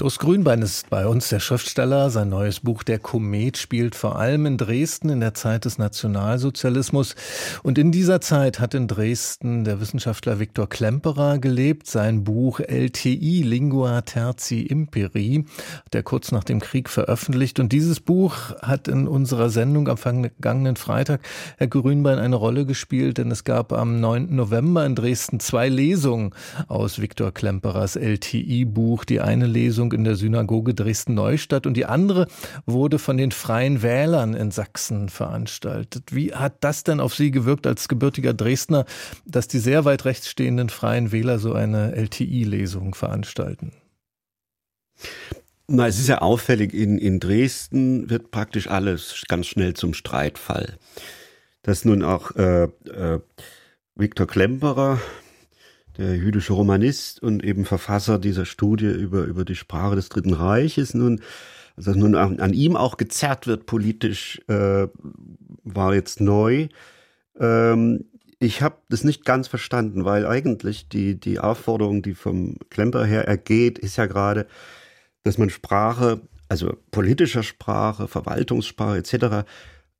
Dos Grünbein ist bei uns der Schriftsteller. Sein neues Buch Der Komet spielt vor allem in Dresden in der Zeit des Nationalsozialismus. Und in dieser Zeit hat in Dresden der Wissenschaftler Viktor Klemperer gelebt. Sein Buch LTI, Lingua Terzi Imperi, hat er kurz nach dem Krieg veröffentlicht. Und dieses Buch hat in unserer Sendung am vergangenen Freitag, Herr Grünbein, eine Rolle gespielt, denn es gab am 9. November in Dresden zwei Lesungen aus Viktor Klemperers LTI-Buch. Die eine Lesung Lesung in der Synagoge Dresden-Neustadt und die andere wurde von den Freien Wählern in Sachsen veranstaltet. Wie hat das denn auf Sie gewirkt als gebürtiger Dresdner, dass die sehr weit rechts stehenden Freien Wähler so eine LTI-Lesung veranstalten? Na, es ist ja auffällig, in, in Dresden wird praktisch alles ganz schnell zum Streitfall. Dass nun auch äh, äh, Viktor Klemperer, der jüdische Romanist und eben Verfasser dieser Studie über, über die Sprache des Dritten Reiches nun, also nun an, an ihm auch gezerrt wird politisch, äh, war jetzt neu. Ähm, ich habe das nicht ganz verstanden, weil eigentlich die, die Aufforderung, die vom Klemper her ergeht, ist ja gerade, dass man Sprache, also politischer Sprache, Verwaltungssprache etc.,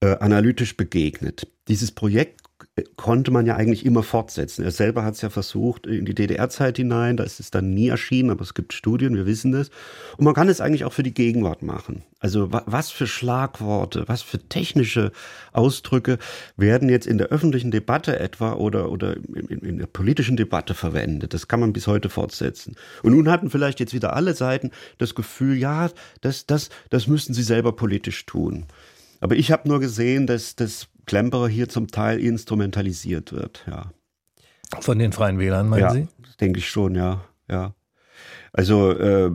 äh, analytisch begegnet. Dieses Projekt konnte man ja eigentlich immer fortsetzen. Er selber hat es ja versucht in die DDR-Zeit hinein, da ist es dann nie erschienen, aber es gibt Studien, wir wissen das. Und man kann es eigentlich auch für die Gegenwart machen. Also was für Schlagworte, was für technische Ausdrücke werden jetzt in der öffentlichen Debatte etwa oder, oder in, in der politischen Debatte verwendet. Das kann man bis heute fortsetzen. Und nun hatten vielleicht jetzt wieder alle Seiten das Gefühl, ja, das, das, das müssten sie selber politisch tun. Aber ich habe nur gesehen, dass das Klemperer hier zum Teil instrumentalisiert wird, ja. Von den Freien Wählern, meinen ja, Sie? denke ich schon, ja, ja. Also äh,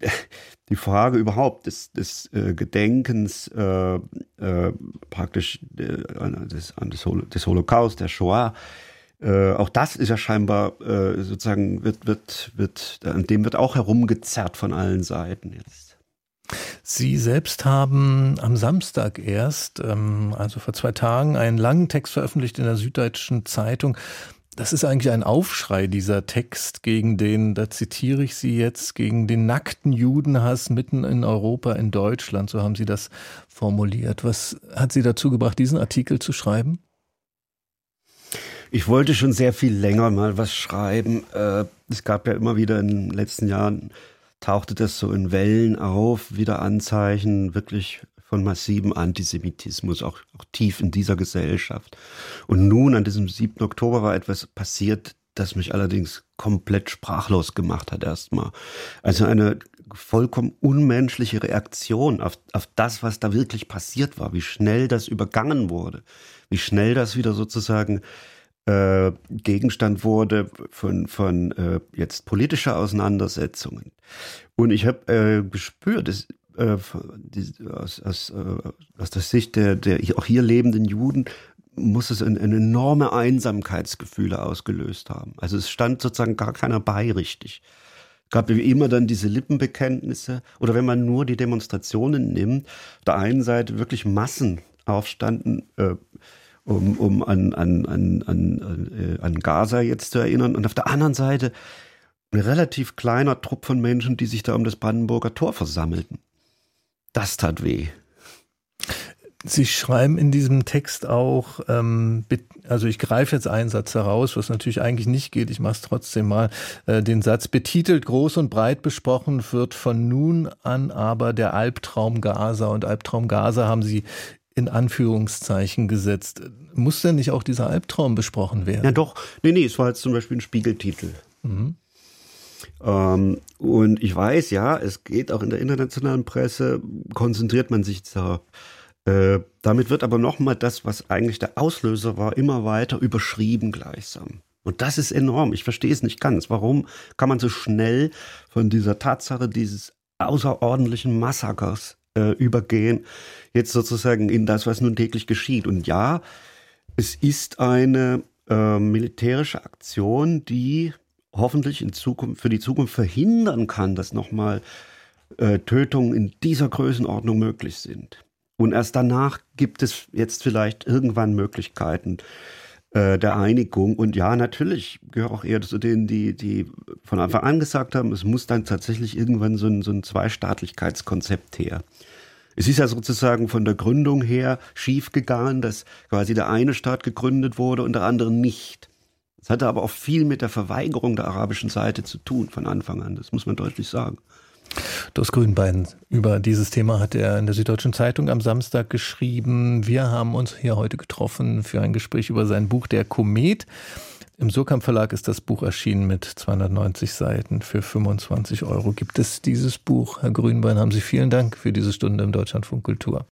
die Frage überhaupt des, des äh, Gedenkens äh, äh, praktisch äh, des, des, Hol des Holocaust, der Shoah, äh, auch das ist ja scheinbar sozusagen wird wird wird an dem wird auch herumgezerrt von allen Seiten jetzt. Sie selbst haben am Samstag erst, ähm, also vor zwei Tagen, einen langen Text veröffentlicht in der Süddeutschen Zeitung. Das ist eigentlich ein Aufschrei, dieser Text gegen den, da zitiere ich Sie jetzt, gegen den nackten Judenhass mitten in Europa, in Deutschland, so haben Sie das formuliert. Was hat Sie dazu gebracht, diesen Artikel zu schreiben? Ich wollte schon sehr viel länger mal was schreiben. Äh, es gab ja immer wieder in den letzten Jahren tauchte das so in Wellen auf, wieder Anzeichen wirklich von massivem Antisemitismus, auch, auch tief in dieser Gesellschaft. Und nun, an diesem 7. Oktober, war etwas passiert, das mich allerdings komplett sprachlos gemacht hat erstmal. Also eine vollkommen unmenschliche Reaktion auf, auf das, was da wirklich passiert war, wie schnell das übergangen wurde, wie schnell das wieder sozusagen äh, Gegenstand wurde von, von äh, jetzt politischer Auseinandersetzungen. Und ich habe äh, gespürt, dass, äh, die, aus, aus, äh, aus der Sicht der, der auch hier lebenden Juden muss es ein, ein enorme Einsamkeitsgefühle ausgelöst haben. Also es stand sozusagen gar keiner bei richtig. Gab wie immer dann diese Lippenbekenntnisse oder wenn man nur die Demonstrationen nimmt, auf der einen Seite wirklich Massen aufstanden, äh, um, um an, an, an, an, äh, an Gaza jetzt zu erinnern. Und auf der anderen Seite ein relativ kleiner Trupp von Menschen, die sich da um das Brandenburger Tor versammelten. Das tat weh. Sie schreiben in diesem Text auch, ähm, also ich greife jetzt einen Satz heraus, was natürlich eigentlich nicht geht, ich mache es trotzdem mal, äh, den Satz betitelt, groß und breit besprochen wird von nun an aber der Albtraum Gaza und Albtraum Gaza haben Sie in Anführungszeichen gesetzt. Muss denn nicht auch dieser Albtraum besprochen werden? Ja doch, nee, nee, es war jetzt zum Beispiel ein Spiegeltitel. Mhm. Ähm, und ich weiß, ja, es geht auch in der internationalen Presse, konzentriert man sich darauf. Äh, damit wird aber nochmal das, was eigentlich der Auslöser war, immer weiter überschrieben gleichsam. Und das ist enorm. Ich verstehe es nicht ganz. Warum kann man so schnell von dieser Tatsache dieses außerordentlichen Massakers äh, übergehen, jetzt sozusagen in das, was nun täglich geschieht. Und ja, es ist eine äh, militärische Aktion, die hoffentlich in Zukunft, für die Zukunft verhindern kann, dass nochmal äh, Tötungen in dieser Größenordnung möglich sind. Und erst danach gibt es jetzt vielleicht irgendwann Möglichkeiten, äh, der Einigung. Und ja, natürlich gehöre auch eher zu denen, die, die von Anfang an gesagt haben, es muss dann tatsächlich irgendwann so ein, so ein Zweistaatlichkeitskonzept her. Es ist ja sozusagen von der Gründung her schiefgegangen, dass quasi der eine Staat gegründet wurde und der andere nicht. Es hatte aber auch viel mit der Verweigerung der arabischen Seite zu tun von Anfang an. Das muss man deutlich sagen. Dos Grünbein. Über dieses Thema hat er in der Süddeutschen Zeitung am Samstag geschrieben. Wir haben uns hier heute getroffen für ein Gespräch über sein Buch Der Komet. Im Surkamp Verlag ist das Buch erschienen mit 290 Seiten für 25 Euro. Gibt es dieses Buch, Herr Grünbein? Haben Sie vielen Dank für diese Stunde im Deutschlandfunk Kultur.